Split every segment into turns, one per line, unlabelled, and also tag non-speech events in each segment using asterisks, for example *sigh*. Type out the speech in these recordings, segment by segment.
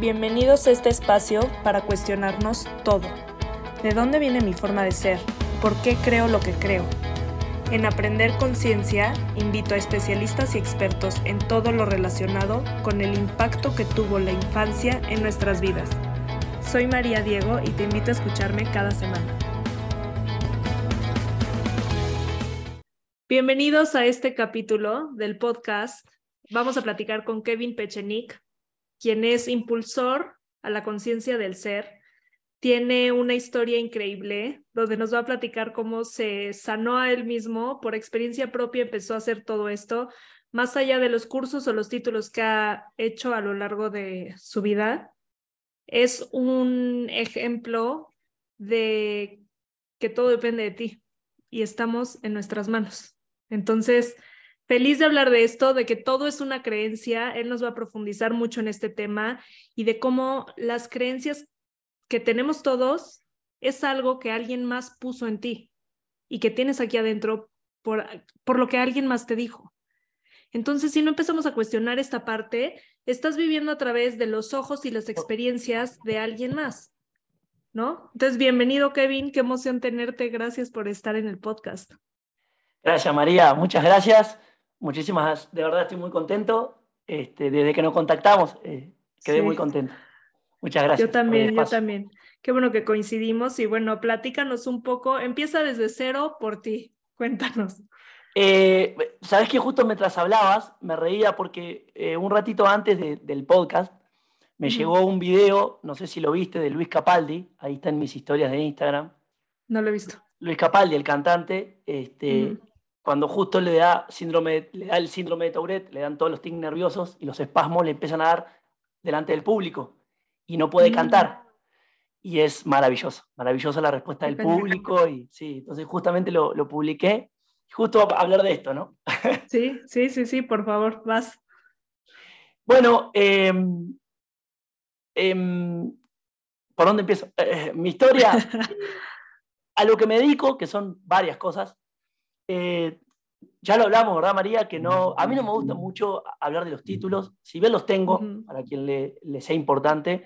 Bienvenidos a este espacio para cuestionarnos todo. ¿De dónde viene mi forma de ser? ¿Por qué creo lo que creo? En Aprender Conciencia invito a especialistas y expertos en todo lo relacionado con el impacto que tuvo la infancia en nuestras vidas. Soy María Diego y te invito a escucharme cada semana. Bienvenidos a este capítulo del podcast. Vamos a platicar con Kevin Pechenik, quien es impulsor a la conciencia del ser. Tiene una historia increíble donde nos va a platicar cómo se sanó a él mismo, por experiencia propia empezó a hacer todo esto, más allá de los cursos o los títulos que ha hecho a lo largo de su vida. Es un ejemplo de que todo depende de ti y estamos en nuestras manos. Entonces, Feliz de hablar de esto, de que todo es una creencia. Él nos va a profundizar mucho en este tema y de cómo las creencias que tenemos todos es algo que alguien más puso en ti y que tienes aquí adentro por, por lo que alguien más te dijo. Entonces, si no empezamos a cuestionar esta parte, estás viviendo a través de los ojos y las experiencias de alguien más, ¿no? Entonces, bienvenido, Kevin. Qué emoción tenerte. Gracias por estar en el podcast.
Gracias, María. Muchas gracias muchísimas, de verdad estoy muy contento. Este, desde que nos contactamos, eh, quedé muy contento. Muchas gracias.
Yo también, yo también. Qué bueno que coincidimos y bueno, platícanos un poco. Empieza desde cero por ti. Cuéntanos.
Eh, Sabes que justo mientras hablabas me reía porque eh, un ratito antes del podcast me llegó un video, no sé si lo viste, de Luis Capaldi. Ahí está en mis historias de Instagram.
No lo he visto.
Luis Capaldi, el cantante, este, cuando justo le da, síndrome, le da el síndrome de Tourette, le dan todos los tics nerviosos y los espasmos le empiezan a dar delante del público y no puede mm. cantar. Y es maravilloso, maravillosa la respuesta del público. Y sí, entonces justamente lo, lo publiqué, justo a hablar de esto, ¿no? *laughs*
Sí, sí, sí, sí, por favor, vas.
Bueno, em, em, ¿por dónde empiezo? Eh, mi historia, *laughs* a lo que me dedico, que son varias cosas, eh, ya lo hablamos, ¿verdad, María? Que no, a mí no me gusta mucho hablar de los títulos, si bien los tengo, para quien le, sea importante,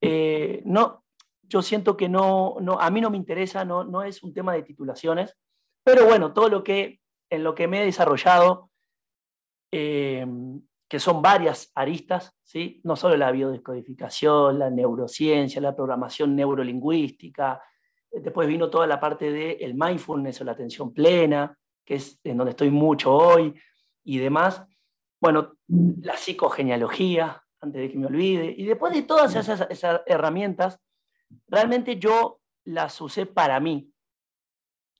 eh, no, yo siento que no, no, a mí no me interesa, no, no es un tema de titulaciones, pero bueno, todo lo que, en lo que me he desarrollado, eh, que son varias aristas, ¿sí? no solo la biodescodificación, la neurociencia, la programación neurolingüística, Después vino toda la parte del el mindfulness o la atención plena, que es en donde estoy mucho hoy y demás. Bueno, la psicogenealogía, antes de que me olvide. Y después de todas esas, herramientas, realmente yo las usé para mí.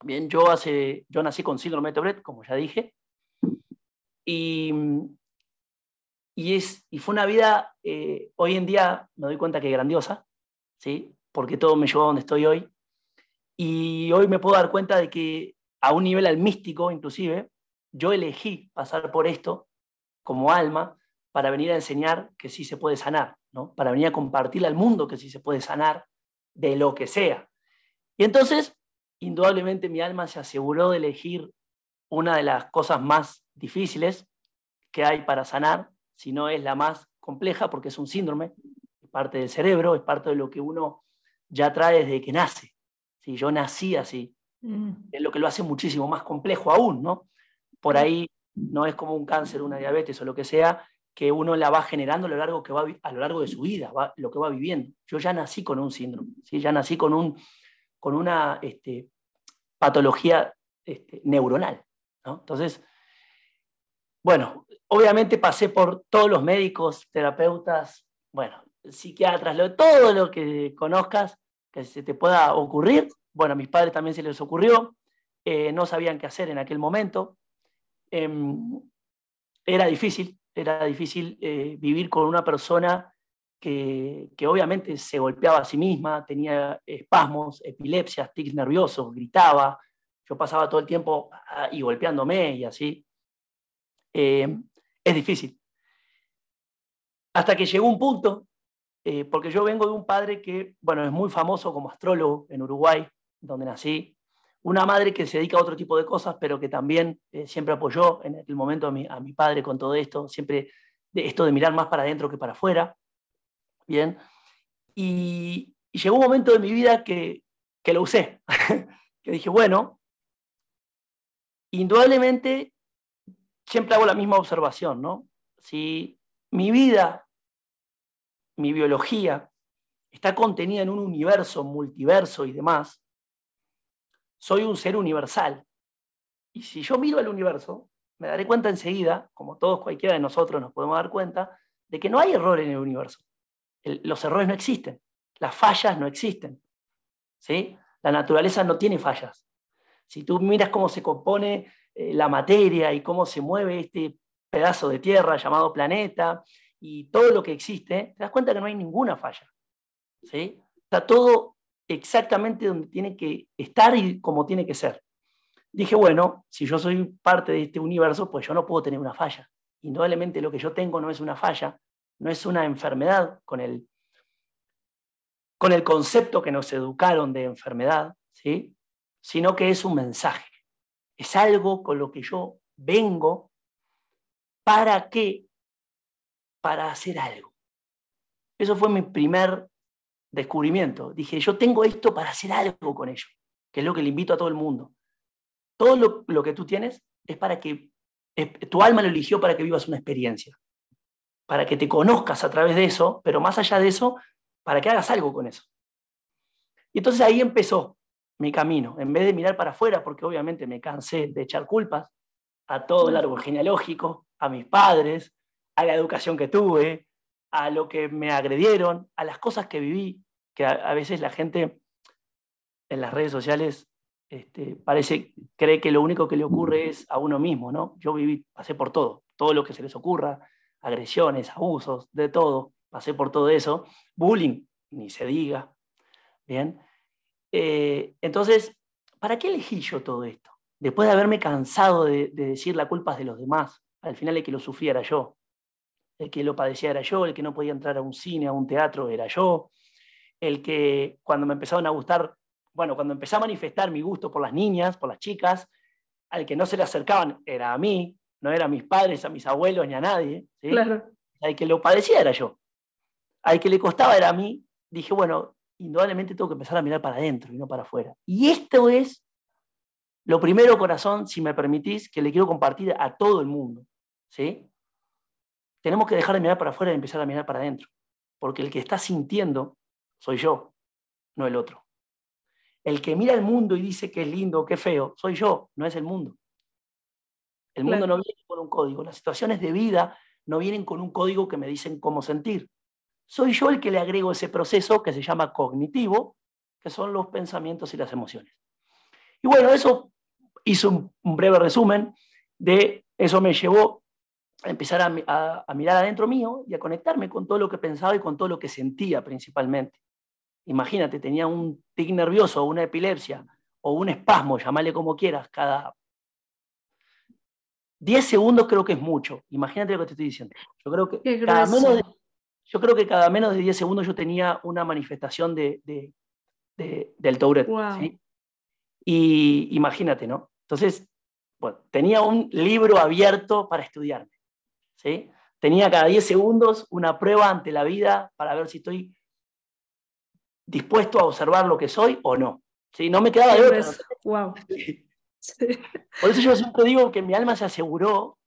Bien, yo, hace, yo nací con síndrome de Tourette, como ya dije, y, y, es, y fue una vida, eh, hoy en día me doy cuenta que grandiosa, ¿sí? porque todo me llevó a donde estoy hoy, y hoy me puedo dar cuenta de que a un nivel al místico, inclusive, yo elegí pasar por esto como alma para venir a enseñar que sí se puede sanar, ¿no? para venir a compartirle al mundo que sí se puede sanar de lo que sea. Y entonces, indudablemente mi alma se aseguró de elegir una de las cosas más difíciles que hay para sanar, si no es la más compleja, porque es un síndrome, es parte del cerebro, es parte de lo que uno ya trae desde que nace. Si yo nací así, mm. es lo que lo hace muchísimo más complejo aún, ¿no? Por ahí no es como un cáncer, una diabetes o lo que sea, que uno la va generando a lo largo, que va, a lo largo de su vida, lo que va viviendo. Yo ya nací con un síndrome, ¿sí? ya nací con, un, con una este, patología este, neuronal. ¿no? Entonces, bueno, obviamente pasé por todos los médicos, terapeutas, bueno, psiquiatras, todo lo que conozcas, que se te pueda ocurrir. Bueno, a mis padres también se les ocurrió, eh, no sabían qué hacer en aquel momento. Em, era difícil, era difícil eh, vivir con una persona que, que, obviamente se golpeaba a sí misma, tenía espasmos, epilepsias, tics nerviosos, gritaba. Yo pasaba todo el tiempo ah, y golpeándome y así. Em, es difícil. Hasta que llegó un punto eh, porque yo vengo de un padre que, bueno, es muy famoso como astrólogo en Uruguay, donde nací, una madre que se dedica a otro tipo de cosas, pero que también eh, siempre apoyó en aquel momento a mi, a mi, padre con todo esto, siempre de esto de mirar más para adentro que para afuera. Bien. Y, llegó un momento de mi vida que, que lo usé, *laughs* que dije, bueno, indudablemente siempre hago la misma observación, ¿no? Si mi vida, mi biología, está contenida en un universo, multiverso y demás, soy un ser universal. Y si yo miro el universo, me daré cuenta enseguida, como todos cualquiera de nosotros nos podemos dar cuenta, de que no hay error en el universo. los errores no existen, las fallas no existen. ¿sí? La naturaleza no tiene fallas. Si tú miras cómo se compone eh, la materia y cómo se mueve este pedazo de tierra llamado planeta y todo lo que existe, te das cuenta que no hay ninguna falla. ¿sí? Está todo exactamente donde tiene que estar y como tiene que ser. Dije, bueno, si yo soy parte de este universo, pues yo no puedo tener una falla. Indudablemente lo que yo tengo no es una falla, no es una enfermedad con el, con el concepto que nos educaron de enfermedad, ¿sí? sino que es un mensaje. Es algo con lo que yo vengo para qué? Para hacer algo. Eso fue mi primer descubrimiento. Dije, yo tengo esto para hacer algo con ello, que es lo que le invito a todo el mundo. Todo lo, que tú tienes es para que, tu alma lo eligió para que vivas una experiencia, para que te conozcas a través de eso, pero más allá de eso, para que hagas algo con eso. Y entonces ahí empezó mi camino, en vez de mirar para afuera, porque obviamente me cansé de echar culpas a todo el árbol genealógico, a mis padres, a la educación que tuve, a lo que me agredieron, a las cosas que viví, que a, veces la gente en las redes sociales este, parece, cree que lo único que le ocurre es a uno mismo, ¿no? Yo viví, pasé por todo, todo lo que se les ocurra, agresiones, abusos, de todo, pasé por todo eso, bullying, ni se diga, ¿bien? Eh, entonces, ¿para qué elegí yo todo esto? Después de haberme cansado de, de decir la culpa de los demás, al final el que lo sufriera yo, el que lo padecía era yo, el que no podía entrar a un cine, a un teatro era yo, el que cuando me empezaron a gustar, bueno, cuando empecé a manifestar mi gusto por las niñas, por las chicas, al que no se le acercaban era a mí, no era a mis padres, a mis abuelos ni a nadie. Claro. Al que lo padecía era yo. Al que le costaba era a mí. Dije, bueno, indudablemente tengo que empezar a mirar para adentro y no para afuera. Y esto es lo primero, corazón, si me permitís, que le quiero compartir a todo el mundo. ¿sí? Tenemos que dejar de mirar para afuera y empezar a mirar para adentro. Porque el que está sintiendo soy yo, no el otro. El que mira el mundo y dice que es lindo o que es feo, soy yo, no es el mundo. El mundo no viene con un código. Las situaciones de vida no vienen con un código que me dicen cómo sentir. Soy yo el que le agrego ese proceso que se llama cognitivo, que son los pensamientos y las emociones. Y bueno, eso hizo un, un breve resumen de eso me llevó empezar a, mirar adentro mío y a conectarme con todo lo que pensaba y con todo lo que sentía principalmente. Imagínate, tenía un tic nervioso, una epilepsia o un espasmo, llamale como quieras, cada 10 segundos creo que es mucho. Imagínate lo que te estoy diciendo. Yo creo que, cada menos, de, yo creo que cada menos de 10 segundos yo tenía una manifestación de, del Tourette. Y imagínate, ¿no? Entonces, bueno, tenía un libro abierto para estudiarme. Tenía cada 10 segundos una prueba ante la vida para ver si estoy dispuesto a observar lo que soy o no. ¿sí? No me quedaba de otra. Wow. *laughs* Por eso yo siempre digo que mi alma se aseguró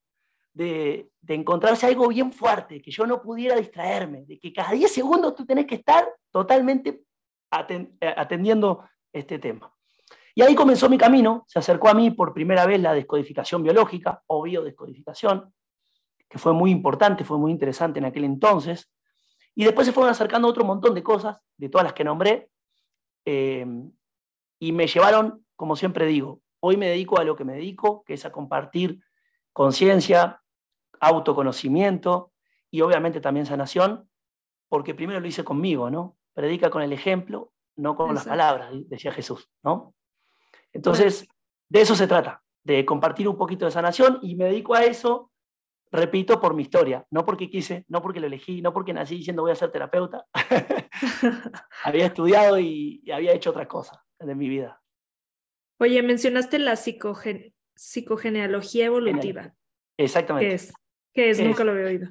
de, encontrarse algo bien fuerte, que yo no pudiera distraerme, de que cada 10 segundos tú tenés que estar totalmente eh, atendiendo este tema. Y ahí comenzó mi camino, se acercó a mí por primera vez la descodificación biológica o biodescodificación, que fue muy importante, fue muy interesante en aquel entonces. Y después se fueron acercando otro montón de cosas, de todas las que nombré, eh, y me llevaron, como siempre digo, hoy me dedico a lo que me dedico, que es a compartir conciencia, autoconocimiento y obviamente también sanación, porque primero lo hice conmigo, ¿no? Predica con el ejemplo, no con las palabras, decía Jesús, ¿no? Entonces, de eso se trata, de compartir un poquito de sanación y me dedico a eso repito, por mi historia, no porque quise, no porque lo elegí, no porque nací diciendo voy a ser terapeuta. *laughs* había estudiado y, había hecho otras cosas en mi vida.
Oye, mencionaste la psicogenealogía evolutiva.
Exactamente.
¿Qué es? ¿Qué es? Nunca lo había oído.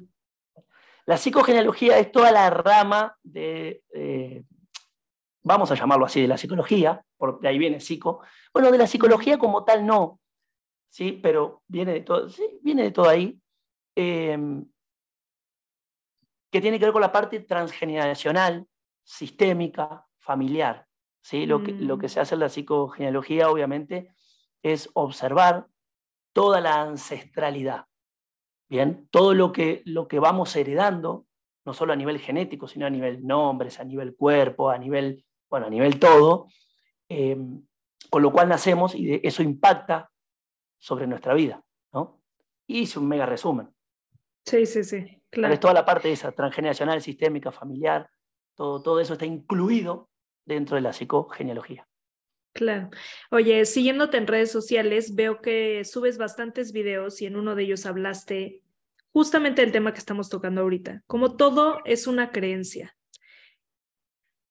La psicogenealogía es toda la rama de, eh, vamos a llamarlo así, de la psicología, por de ahí viene psico. Bueno, de la psicología como tal no, ¿sí? pero viene de todo, sí, viene de todo ahí, em, que tiene que ver con la parte transgeneracional, sistémica, familiar. ¿sí? Lo, que, lo que mm. se hace en la psicogenealogía, obviamente, es observar toda la ancestralidad. Bien, todo lo que, lo que vamos heredando, no solo a nivel genético, sino a nivel nombres, a nivel cuerpo, a nivel, bueno, a nivel todo, em, con lo cual nacemos y eso impacta sobre nuestra vida. ¿no? Y hice un mega resumen.
Sí, sí, sí.
Claro. toda la parte esa, transgeneracional, sistémica, familiar, todo, todo eso está incluido dentro de la psicogenealogía.
Claro. Oye, siguiéndote en redes sociales, veo que subes bastantes videos y en uno de ellos hablaste justamente del tema que estamos tocando ahorita, como todo es una creencia.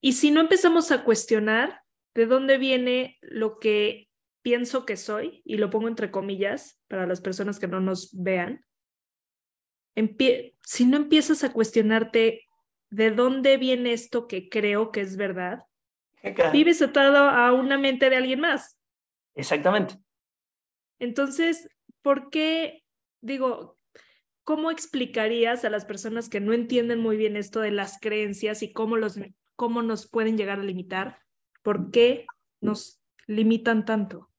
Y si no empezamos a cuestionar de dónde viene lo que pienso que soy, y lo pongo entre comillas para las personas que no nos vean, si no empiezas a cuestionarte de dónde viene esto que creo que es verdad, vives atado a una mente de alguien más.
Exactamente.
Entonces, ¿por qué, digo, cómo explicarías a las personas que no entienden muy bien esto de las creencias y cómo, los, cómo nos pueden llegar a limitar? ¿Por qué nos limitan tanto?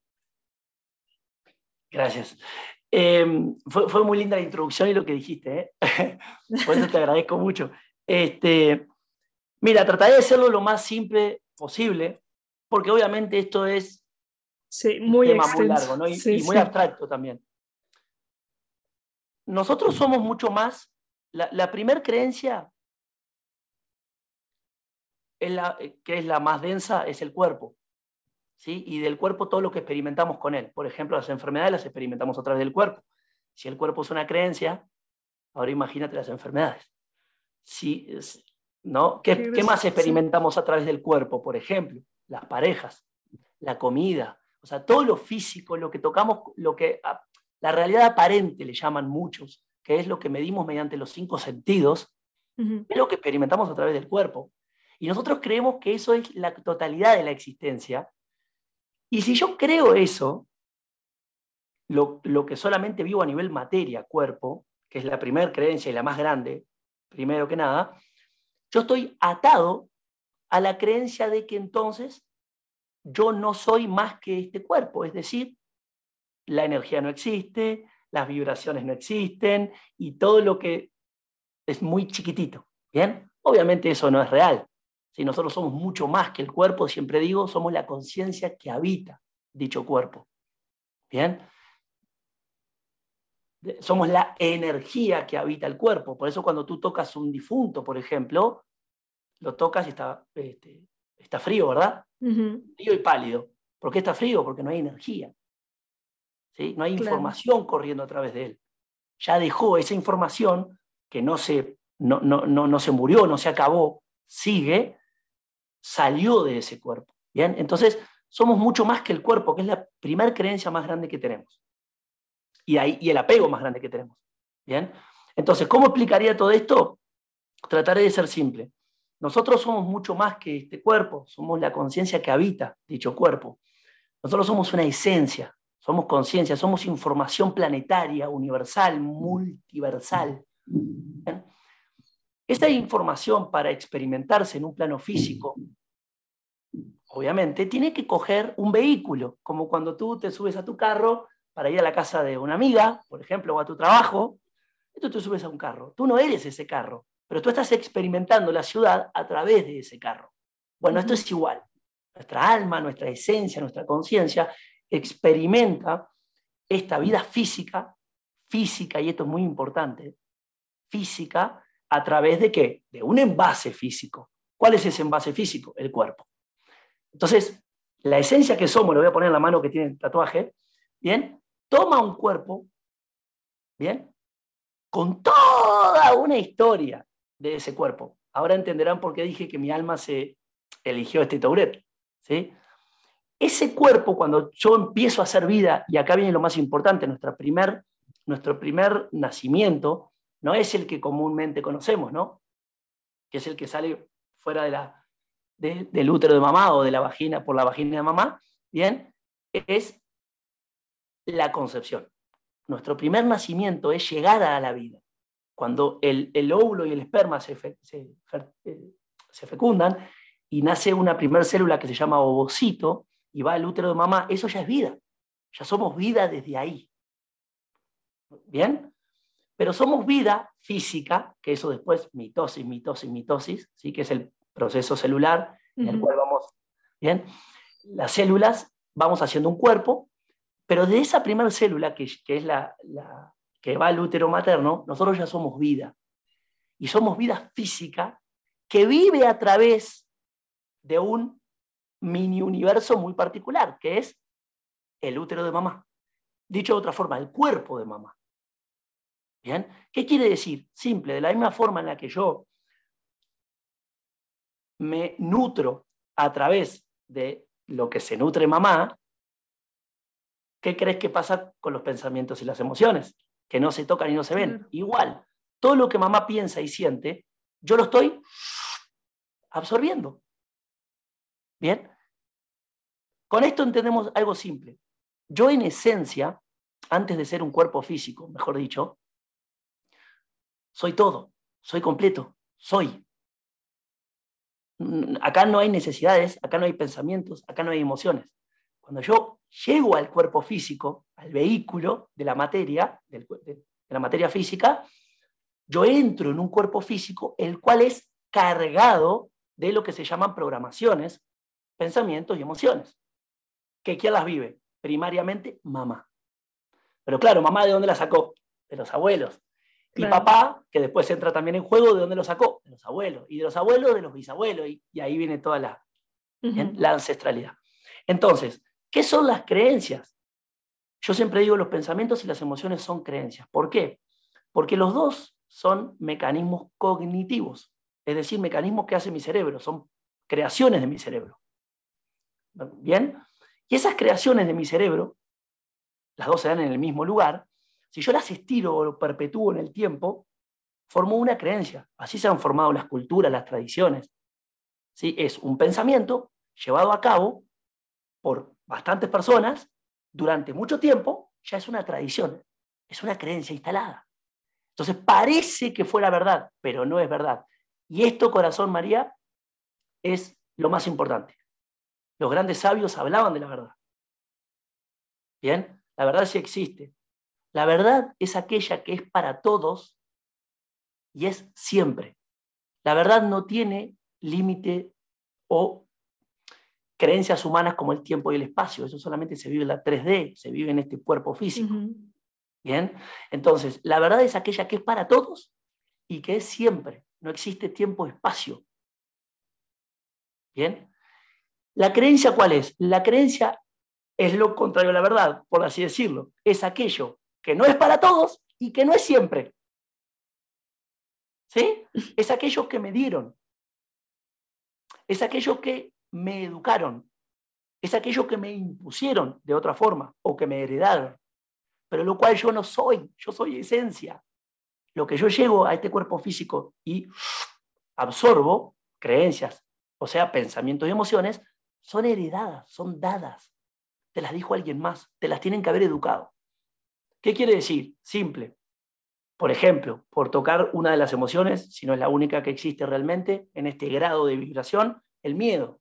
Gracias. Em, fue, muy linda la introducción y lo que dijiste, ¿eh? *laughs* por eso te agradezco mucho. Este, mira, trataré de hacerlo lo más simple posible, porque obviamente esto es
muy
un tema muy largo ¿no? y, muy abstracto también. Nosotros somos mucho más, la, la primer creencia es la, eh, que es la más densa es el cuerpo. ¿Sí? Y del cuerpo todo lo que experimentamos con él. Por ejemplo, las enfermedades las experimentamos a través del cuerpo. Si el cuerpo es una creencia, ahora imagínate las enfermedades. Si, ¿no? ¿Qué, ¿Qué, más experimentamos a través del cuerpo? Por ejemplo, las parejas, la comida, o sea, todo lo físico, lo que tocamos, lo que la realidad aparente le llaman muchos, que es lo que medimos mediante los cinco sentidos, es lo que experimentamos a través del cuerpo. Y nosotros creemos que eso es la totalidad de la existencia. Y si yo creo eso, lo, que solamente vivo a nivel materia, cuerpo, que es la primera creencia y la más grande, primero que nada, yo estoy atado a la creencia de que entonces yo no soy más que este cuerpo, es decir, la energía no existe, las vibraciones no existen y todo lo que es muy chiquitito. ¿Bien? Obviamente eso no es real. Si nosotros somos mucho más que el cuerpo, siempre digo, somos la conciencia que habita dicho cuerpo. ¿Bien? somos la energía que habita el cuerpo. Por eso cuando tú tocas un difunto, por ejemplo, lo tocas y está, este, está frío, ¿verdad? Frío y pálido. ¿Por qué está frío? Porque no hay energía. ¿sí? No hay información corriendo a través de él. Ya dejó esa información que no se, no, no, no, no se murió, no se acabó, sigue, salió de ese cuerpo. ¿Bien? Entonces, somos mucho más que el cuerpo, que es la primera creencia más grande que tenemos y, ahí, y el apego más grande que tenemos. ¿Bien? Entonces, ¿cómo explicaría todo esto? Trataré de ser simple. Nosotros somos mucho más que este cuerpo, somos la conciencia que habita dicho cuerpo. Nosotros somos una esencia, somos conciencia, somos información planetaria, universal, multiversal. Esta información para experimentarse en un plano físico, obviamente, tiene que coger un vehículo, como cuando tú te subes a tu carro para ir a la casa de una amiga, por ejemplo, o a tu trabajo, y tú te subes a un carro. Tú no eres ese carro, pero tú estás experimentando la ciudad a través de ese carro. Bueno, esto es igual. Nuestra alma, nuestra esencia, nuestra conciencia experimenta esta vida física, física, y esto es muy importante, física, a través de qué? De un envase físico. ¿Cuál es ese envase físico? El cuerpo. Entonces, la esencia que somos, lo voy a poner en la mano que tiene el tatuaje, ¿bien? toma un cuerpo, ¿bien? Con toda una historia de ese cuerpo. Ahora entenderán por qué dije que mi alma se eligió este Tauret, ¿sí? Ese cuerpo, cuando yo empiezo a hacer vida, y acá viene lo más importante, primer, nuestro primer nacimiento, no es el que comúnmente conocemos, ¿no? Que es el que sale fuera del útero de mamá o de la vagina, por la vagina de mamá, ¿bien? Es la concepción. Nuestro primer nacimiento es llegada a la vida. Cuando el, óvulo y el esperma se, eh, se fecundan y nace una primera célula que se llama ovocito y va al útero de mamá, eso ya es vida. Ya somos vida desde ahí. ¿Bien? Pero somos vida física, que eso después mitosis, mitosis, mitosis, ¿sí? que es el proceso celular en el cual vamos, ¿bien? Las células vamos haciendo un cuerpo, pero de esa primera célula, que, que es la, la, que va al útero materno, nosotros ya somos vida. Y somos vida física que vive a través de un mini universo muy particular, que es el útero de mamá. Dicho de otra forma, el cuerpo de mamá. ¿Bien? ¿Qué quiere decir? Simple, de la misma forma en la que yo me nutro a través de lo que se nutre mamá, ¿qué crees que pasa con los pensamientos y las emociones? Que no se tocan y no se ven. Igual, todo lo que mamá piensa y siente, yo lo estoy absorbiendo. ¿Bien? Con esto entendemos algo simple. Yo en esencia, antes de ser un cuerpo físico, mejor dicho, soy todo, soy completo, soy. Mm, acá no hay necesidades, acá no hay pensamientos, acá no hay emociones. Cuando yo llego al cuerpo físico, al vehículo de la materia, de la materia física, yo entro en un cuerpo físico el cual es cargado de lo que se llaman programaciones, pensamientos y emociones. ¿Que quién las vive? Primariamente mamá. Pero claro, mamá de dónde la sacó? De los abuelos. Y papá, que después entra también en juego, ¿de dónde lo sacó? De los abuelos. Y de los abuelos, de los bisabuelos. Y, ahí viene toda la, la ancestralidad. Entonces, ¿qué son las creencias? Yo siempre digo, los pensamientos y las emociones son creencias. ¿Por qué? Porque los dos son mecanismos cognitivos, es decir, mecanismos que hace mi cerebro, son creaciones de mi cerebro. ¿Bien? Y esas creaciones de mi cerebro, las dos se dan en el mismo lugar, si yo las estiro o perpetúo en el tiempo, formo una creencia. Así se han formado las culturas, las tradiciones. ¿Sí? Es un pensamiento llevado a cabo por bastantes personas durante mucho tiempo, ya es una tradición, es una creencia instalada. Entonces parece que fuera verdad, pero no es verdad. Y esto, corazón María, es lo más importante. Los grandes sabios hablaban de la verdad. Bien, la verdad sí existe. La verdad es aquella que es para todos y es siempre. La verdad no tiene límite o creencias humanas como el tiempo y el espacio. Eso solamente se vive en la 3D, se vive en este cuerpo físico. Bien, entonces, la verdad es aquella que es para todos y que es siempre. No existe tiempo-espacio. Bien, la creencia cuál es? La creencia es lo contrario a la verdad, por así decirlo. Es aquello que no es para todos y que no es siempre. ¿Sí? *laughs* Es aquellos que me dieron. Es aquellos que me educaron. Es aquellos que me impusieron de otra forma o que me heredaron. Pero lo cual yo no soy, yo soy esencia. Lo que yo llego a este cuerpo físico y absorbo creencias, o sea, pensamientos y emociones, son heredadas, son dadas. Te las dijo alguien más, te las tienen que haber educado. ¿Qué quiere decir? Simple. Por ejemplo, por tocar una de las emociones, si no es la única que existe realmente, en este grado de vibración, el miedo.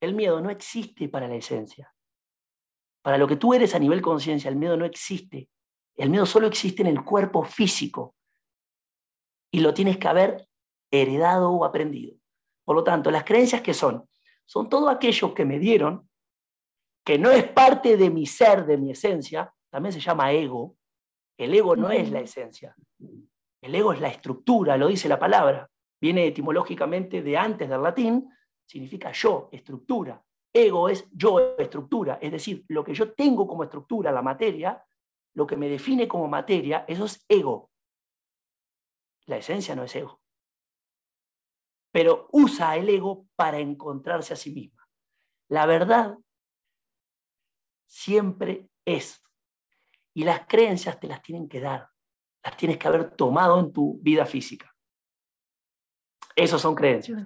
El miedo no existe para la esencia. Para lo que tú eres a nivel conciencia, el miedo no existe. El miedo solo existe en el cuerpo físico. Y lo tienes que haber heredado o aprendido. Por lo tanto, las creencias que son, son todo aquello que me dieron, que no es parte de mi ser, de mi esencia, también se llama ego. El ego no es la esencia. El ego es la estructura, lo dice la palabra. Viene etimológicamente de antes del latín, significa yo, estructura. Ego es yo, estructura. Es decir, lo que yo tengo como estructura, la materia, lo que me define como materia, eso es ego. La esencia no es ego. Pero usa el ego para encontrarse a sí misma. La verdad siempre es y las creencias te las tienen que dar. las tienes que haber tomado en tu vida física. Esos son creencias.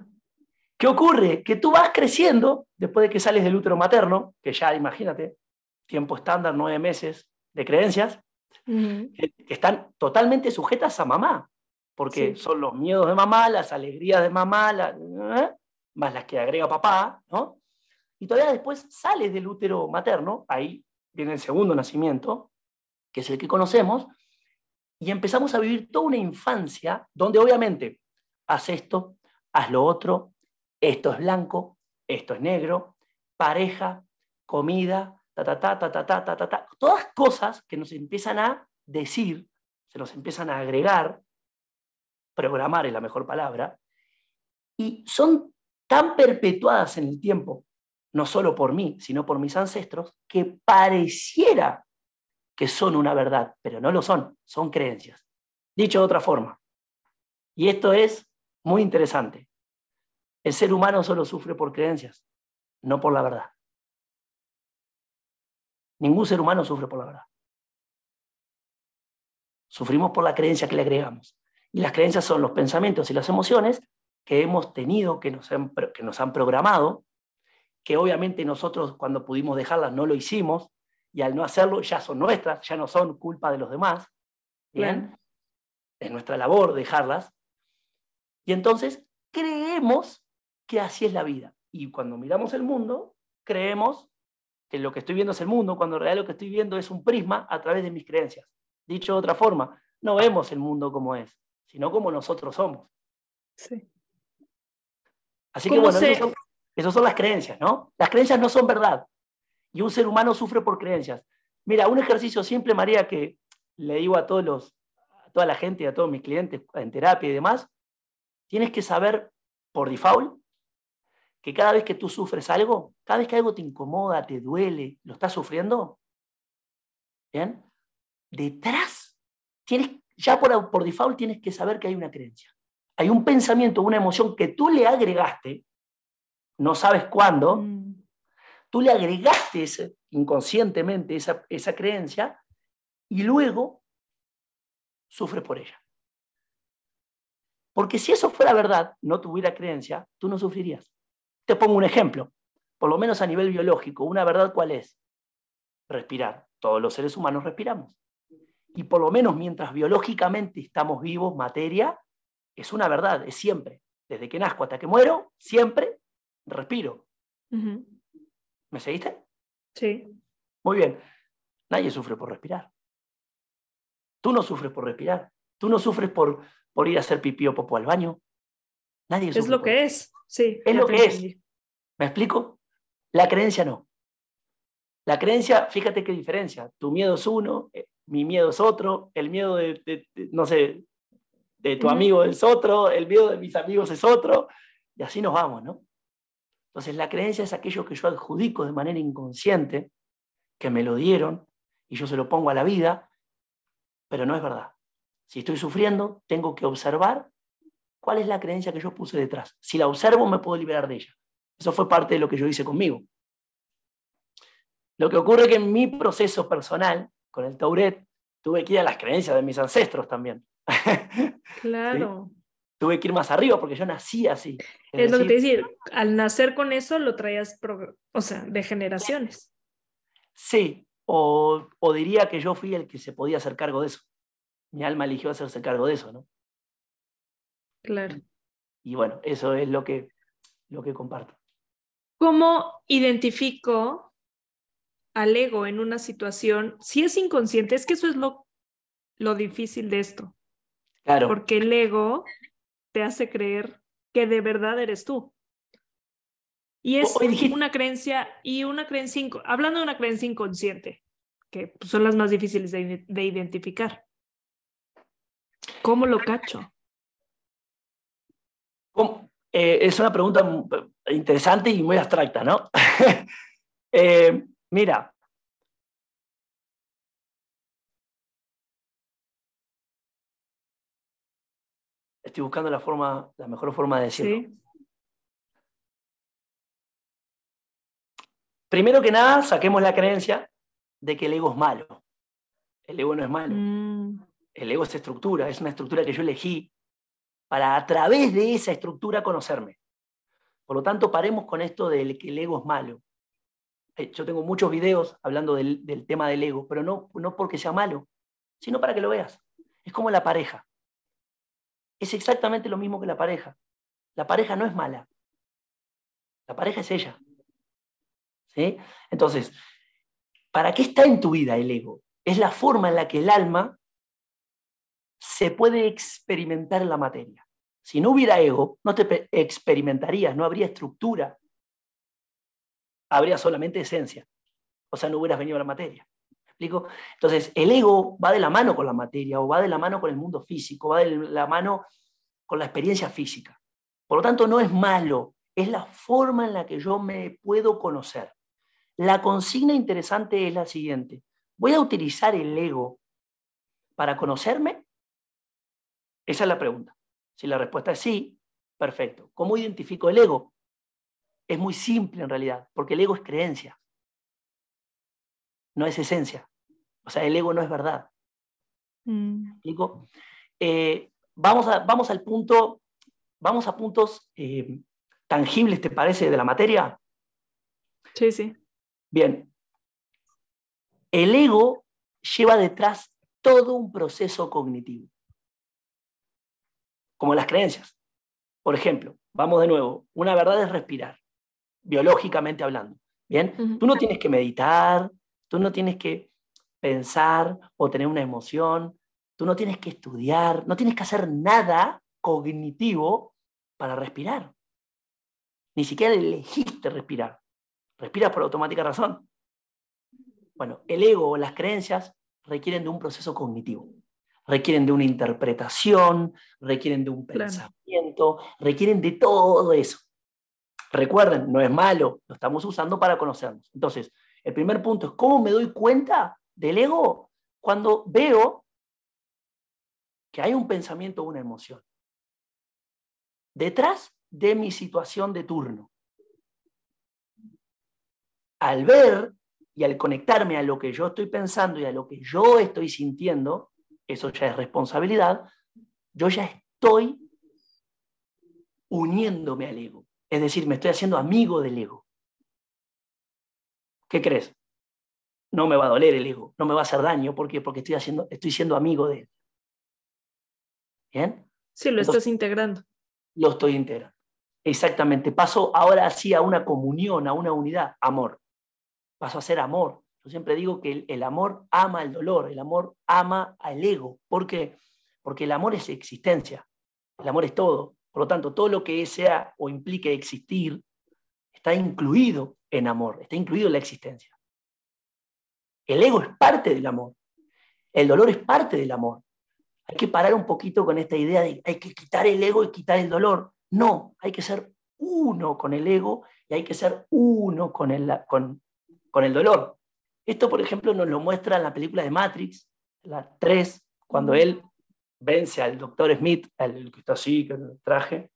¿Qué ocurre? Que tú vas creciendo después de que sales del útero materno, que ya imagínate, tiempo estándar, nueve meses de creencias, que están totalmente sujetas a mamá, porque son los miedos de mamá, las alegrías de mamá, ¿eh? más las que agrega papá, ¿no? Y todavía después sales del útero materno, ahí viene el segundo nacimiento, que es el que conocemos, y empezamos a vivir toda una infancia donde obviamente haz esto, haz lo otro, esto es blanco, esto es negro, pareja, comida, ta ta ta ta ta ta ta ta, ta. todas cosas que nos empiezan a decir, se nos empiezan a agregar, programar es la mejor palabra, y son tan perpetuadas en el tiempo no solo por mí, sino por mis ancestros, que pareciera que son una verdad, pero no lo son, son creencias. Dicho de otra forma, y esto es muy interesante, el ser humano solo sufre por creencias, no por la verdad. Ningún ser humano sufre por la verdad. Sufrimos por la creencia que le agregamos. Y las creencias son los pensamientos y las emociones que hemos tenido, que nos han, que nos han programado, que obviamente nosotros cuando pudimos dejarlas no lo hicimos, y al no hacerlo ya son nuestras, ya no son culpa de los demás. ¿Bien? Es nuestra labor dejarlas. Y entonces creemos que así es la vida. Y cuando miramos el mundo, creemos que lo que estoy viendo es el mundo, cuando en realidad lo que estoy viendo es un prisma a través de mis creencias. Dicho de otra forma, no vemos el mundo como es, sino como nosotros somos. Sí. Así que bueno, esas son las creencias, ¿no? Las creencias no son verdad. Y un ser humano sufre por creencias. Mira, un ejercicio simple, María, que le digo a, todos los, a toda la gente y a todos mis clientes en terapia y demás, tienes que saber por default que cada vez que tú sufres algo, cada vez que algo te incomoda, te duele, lo estás sufriendo, ¿bien? Detrás, tienes, ya por, por default tienes que saber que hay una creencia. Hay un pensamiento, una emoción que tú le agregaste no sabes cuándo, mm. Tú le agregaste inconscientemente esa, esa creencia y luego sufres por ella. Porque si eso fuera verdad, no tuviera creencia, tú no sufrirías. Te pongo un ejemplo, por lo menos a nivel biológico, una verdad cuál es? Respirar. Todos los seres humanos respiramos. Y por lo menos mientras biológicamente estamos vivos, materia, es una verdad, es siempre. Desde que nazco hasta que muero, siempre respiro. ¿Me seguiste?
Sí.
Muy bien. Nadie sufre por respirar. Tú no sufres por respirar. Tú no sufres por, por ir a hacer pipí o popo al baño. Nadie
Es lo que es. Sí.
Es lo que es. ¿Me explico? La creencia no. La creencia, fíjate qué diferencia. Tu miedo es uno, eh, mi miedo es otro, el miedo de, no sé, de tu amigo es otro, el miedo de mis amigos es otro, y así nos vamos, ¿no? Entonces la creencia es aquello que yo adjudico de manera inconsciente, que me lo dieron y yo se lo pongo a la vida, pero no es verdad. Si estoy sufriendo, tengo que observar cuál es la creencia que yo puse detrás. Si la observo, me puedo liberar de ella. Eso fue parte de lo que yo hice conmigo. Lo que ocurre es que en mi proceso personal, con el Tauret, tuve que ir a las creencias de mis ancestros también. *laughs*
Claro
tuve que ir más arriba porque yo nací así.
Es, lo que te decir, al nacer con eso lo traías, o sea, de generaciones.
Sí, o, diría que yo fui el que se podía hacer cargo de eso. Mi alma eligió hacerse cargo de eso, ¿no?
Claro.
Y bueno, eso es lo que, lo que comparto.
¿Cómo identifico al ego en una situación? Si es inconsciente, es que eso es lo, lo difícil de esto.
Claro.
Porque el ego te hace creer que de verdad eres tú. Y es una creencia, y una creencia, hablando de una creencia inconsciente, que pues, son las más difíciles de, identificar. ¿Cómo lo cacho?
Eh, es una pregunta interesante y muy abstracta, ¿no? *laughs* Eh, mira, Estoy buscando la, forma, la mejor forma de decirlo. Primero que nada, saquemos la creencia de que el ego es malo. El ego no es malo.
Mm.
El ego es estructura, es una estructura que yo elegí para a través de esa estructura conocerme. Por lo tanto, paremos con esto de que el ego es malo. Eh, yo tengo muchos videos hablando del, tema del ego, pero no, no porque sea malo, sino para que lo veas. Es como la pareja. Es exactamente lo mismo que la pareja. La pareja no es mala. La pareja es ella. ¿Sí? Entonces, ¿para qué está en tu vida el ego? Es la forma en la que el alma se puede experimentar en la materia. Si no hubiera ego, no te experimentarías, no habría estructura, habría solamente esencia. O sea, no hubieras venido a la materia. Entonces, el ego va de la mano con la materia, o va de la mano con el mundo físico, va de la mano con la experiencia física. Por lo tanto, no es malo, es la forma en la que yo me puedo conocer. La consigna interesante es la siguiente. ¿Voy a utilizar el ego para conocerme? Esa es la pregunta. Si la respuesta es sí, perfecto. ¿Cómo identifico el ego? Es muy simple en realidad, porque el ego es creencia, no es esencia. O sea, el ego no es verdad. Mm. Eh, vamos, a, vamos al punto, vamos a puntos eh, tangibles, ¿te parece, de la materia?
Sí, sí.
Bien. El ego lleva detrás todo un proceso cognitivo como las creencias. Por ejemplo, vamos de nuevo, una verdad es respirar, biológicamente hablando. Bien, tú no tienes que meditar, tú no tienes que pensar o tener una emoción, tú no tienes que estudiar, no tienes que hacer nada cognitivo para respirar. Ni siquiera elegiste respirar. Respiras por automática razón. Bueno, el ego o las creencias requieren de un proceso cognitivo requieren de una interpretación, requieren de un pensamiento, requieren de todo eso. Recuerden, no es malo, lo estamos usando para conocernos. Entonces, el primer punto es cómo me doy cuenta del ego cuando veo que hay un pensamiento o una emoción detrás de mi situación de turno. Al ver y al conectarme a lo que yo estoy pensando y a lo que yo estoy sintiendo, eso ya es responsabilidad, yo ya estoy uniéndome al ego. Es decir, me estoy haciendo amigo del ego. ¿Qué crees? No me va a doler el ego, no me va a hacer daño. ¿Por qué? Porque estoy, haciendo, estoy siendo amigo de él. ¿Bien?
Sí, lo estás integrando.
Lo estoy integrando. Exactamente. Paso ahora sí a una comunión, a una unidad, amor. Paso a ser amor. Yo siempre digo que el, amor ama el dolor, el amor ama al ego. ¿Por qué? Porque el amor es existencia, el amor es todo. Por lo tanto, todo lo que sea o implique existir está incluido en amor, está incluido en la existencia. El ego es parte del amor, el dolor es parte del amor. Hay que parar un poquito con esta idea de hay que quitar el ego y quitar el dolor. No, hay que ser uno con el ego y hay que ser uno con el, con, con el dolor. Esto, por ejemplo, nos lo muestra en la película de Matrix, la 3, cuando él vence al doctor Smith, el que está así, el traje.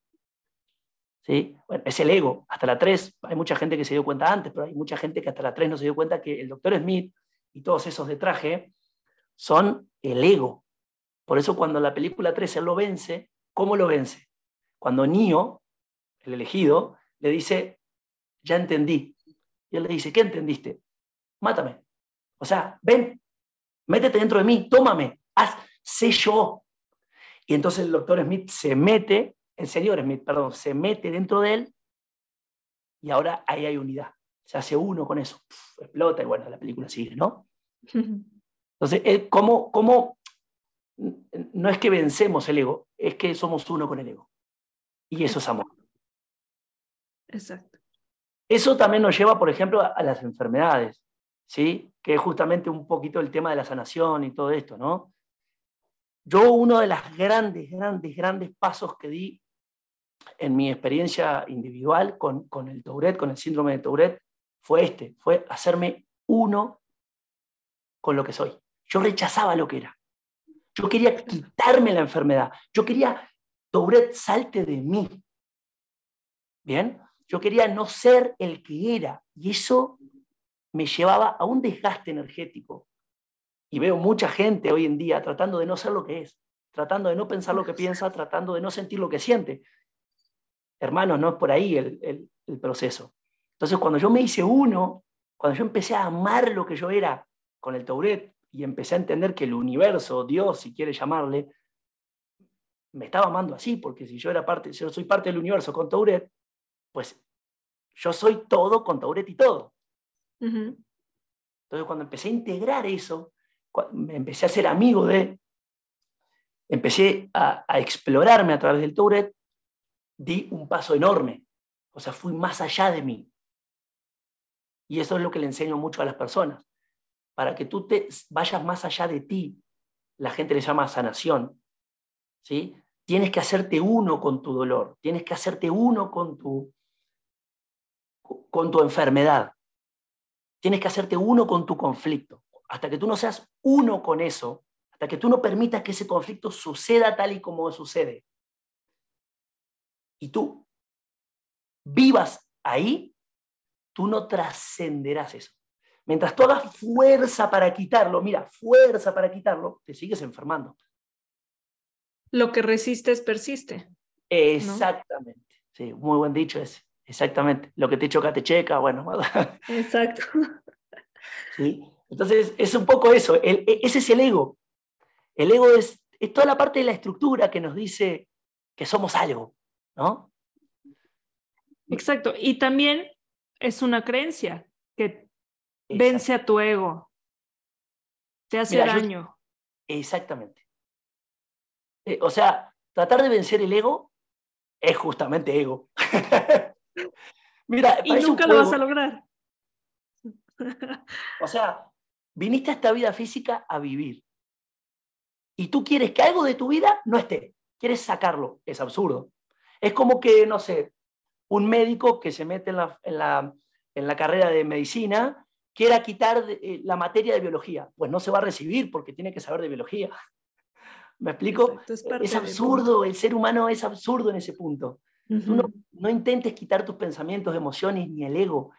¿Sí? Es el ego. Hasta la 3, hay mucha gente que se dio cuenta antes, pero hay mucha gente que hasta la 3 no se dio cuenta que el doctor Smith y todos esos de traje son el ego. Por eso cuando la película 3 él lo vence, ¿cómo lo vence? Cuando Neo, el elegido, le dice, ya entendí. Y él le dice, ¿qué entendiste? mátame. O sea, ven, métete dentro de mí, tómame, haz, sé yo. Y entonces el doctor Smith se mete, el señor Smith, perdón, se mete dentro de él y ahora ahí hay unidad. Se hace uno con eso, explota y bueno, la película sigue, ¿no? *laughs* Entonces, ¿cómo, ¿cómo? No es que vencemos el ego, es que somos uno con el ego. Y eso es amor.
Exacto.
Eso también nos lleva, por ejemplo, a las enfermedades. ¿sí? que es justamente un poquito el tema de la sanación y todo esto. ¿no? Yo uno de los grandes, grandes, grandes pasos que di en mi experiencia individual con, con el Tourette, con el síndrome de Tourette, fue este, fue hacerme uno con lo que soy. Yo rechazaba lo que era. Yo quería quitarme la enfermedad. Yo quería, Tourette, salte de mí. Bien, yo quería no ser el que era. Y eso me llevaba a un desgaste energético Y veo mucha gente hoy en día tratando de no ser lo que es, tratando de no pensar lo que piensa, tratando de no sentir lo que siente. Hermanos, no es por ahí el, el proceso. Entonces, cuando yo me hice uno, cuando yo empecé a amar lo que yo era con el Tauret y empecé a entender que el universo, Dios, si quiere llamarle, me estaba amando así, porque si yo era parte, si yo soy parte del universo con Tauret, pues yo soy todo con Tauret y todo. Entonces, cuando empecé a integrar eso, me empecé a ser amigo de, empecé a, a explorarme a través del Tauret, di un paso enorme. O sea, fui más allá de mí. Y eso es lo que le enseño mucho a las personas. Para que tú te vayas más allá de ti, la gente le llama sanación. ¿sí? Tienes que hacerte uno con tu dolor, tienes que hacerte uno con tu, con tu enfermedad, tienes que hacerte uno con tu conflicto. Hasta que tú no seas uno con eso, hasta que tú no permitas que ese conflicto suceda tal y como sucede, y tú vivas ahí, tú no trascenderás eso. Mientras tú hagas fuerza para quitarlo, mira, fuerza para quitarlo, te sigues enfermando.
Lo que resistes persiste.
Exactamente. Sí, muy buen dicho ese. Exactamente. Lo que te choca, te checa. Bueno. *laughs*
Exacto.
¿Sí? Entonces, es un poco eso. E, ese es el ego. El ego es, es toda la parte de la estructura que nos dice que somos algo, ¿no?
Exacto. Y también es una creencia que vence a tu ego, te hace daño.
exactamente. Eh, o sea, tratar de vencer el ego es justamente ego. *laughs*
Mira, y nunca lo vas a lograr. *laughs*
o sea, viniste a esta vida física a vivir. Y tú quieres que algo de tu vida no esté. Quieres sacarlo. Es absurdo. Es como que, no sé, un médico que se mete en la, carrera de medicina quiera quitar eh, la materia de biología. Pues no se va a recibir porque tiene que saber de biología. *laughs* ¿Me explico? es, absurdo, el ser humano es absurdo en ese punto. Tú no, intentes quitar tus pensamientos, emociones ni el ego.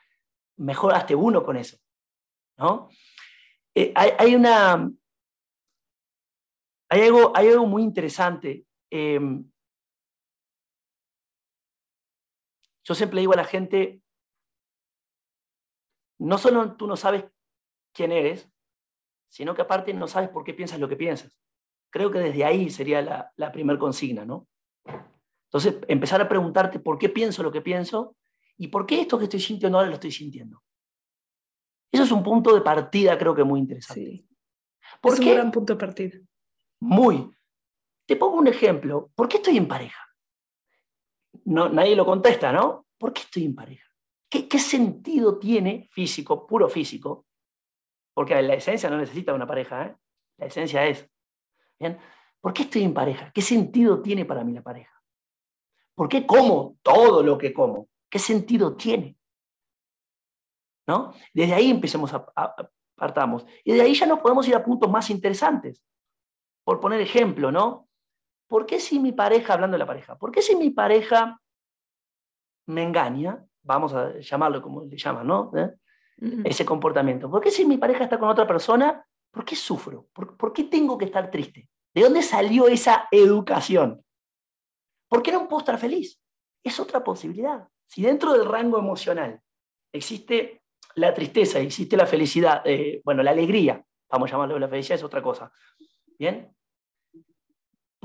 Mejor hazte uno con eso. ¿no? Eh, hay, una... Hay algo, hay algo muy interesante. Em, Yo siempre digo a la gente, no solo tú no sabes quién eres, sino que aparte no sabes por qué piensas lo que piensas. Creo que desde ahí sería la, la primera consigna, ¿no? Entonces, empezar a preguntarte por qué pienso lo que pienso y por qué esto que estoy sintiendo ahora lo estoy sintiendo. Eso es un punto de partida, creo que muy interesante. Sí.
es un gran punto de partida.
Muy. Te pongo un ejemplo. ¿Por qué estoy en pareja? No, nadie lo contesta, ¿no? ¿Por qué estoy en pareja? ¿Qué, sentido tiene físico, puro físico? Porque la esencia no necesita una pareja, ¿eh? La esencia es. ¿Por qué estoy en pareja? ¿Qué sentido tiene para mí la pareja? ¿Por qué como todo lo que como? ¿Qué sentido tiene? ¿No? Desde ahí empecemos a, a, partamos. Y de ahí ya nos podemos ir a puntos más interesantes. Por poner ejemplo, ¿no? ¿Por qué si mi pareja, hablando de la pareja, por qué si mi pareja me engaña, vamos a llamarlo como le llaman, ¿no? ¿Eh? Ese comportamiento. ¿Por qué si mi pareja está con otra persona, por qué sufro? ¿Por, qué tengo que estar triste? ¿De dónde salió esa educación? ¿Por qué no puedo estar feliz? Es otra posibilidad. Si dentro del rango emocional existe la tristeza, existe la felicidad, eh, bueno, la alegría, vamos a llamarlo la felicidad, es otra cosa. ¿Bien?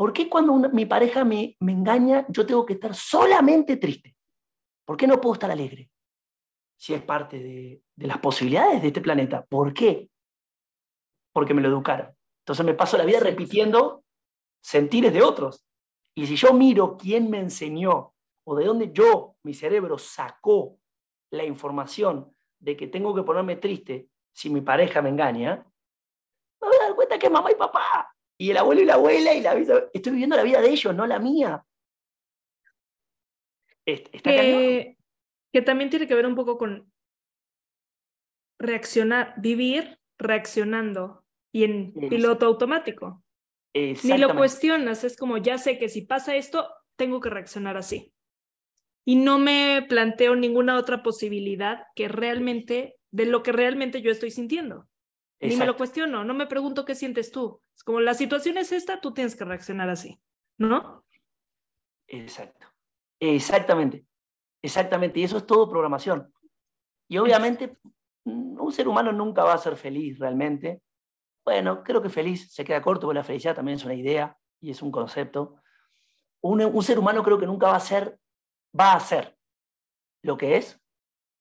¿Por qué cuando mi pareja me, engaña yo tengo que estar solamente triste? ¿Por qué no puedo estar alegre? Si es parte de, las posibilidades de este planeta. ¿Por qué? Porque me lo educaron. Entonces me paso la vida repitiendo sentires de otros. Y si yo miro quién me enseñó o de dónde yo, mi cerebro, sacó la información de que tengo que ponerme triste si mi pareja me engaña, me voy a dar cuenta que es mamá y papá y el abuelo y la abuela, y la vida, estoy viviendo la vida de ellos, no la mía.
Está que, que también tiene que ver un poco con reaccionar, vivir reaccionando y en piloto automático. Ni lo cuestionas, es como ya sé que si pasa esto, tengo que reaccionar así. Y no me planteo ninguna otra posibilidad que realmente, de lo que realmente yo estoy sintiendo. Ni me lo cuestiono, no me pregunto qué sientes tú. Es como la situación es esta, tú tienes que reaccionar así, ¿no?
Exacto. Exactamente. Exactamente. Y eso es todo programación. Y obviamente un ser humano nunca va a ser feliz realmente. Bueno, creo que feliz se queda corto, porque la felicidad también es una idea y es un concepto. Un, un ser humano creo que nunca va a ser, va a ser lo que es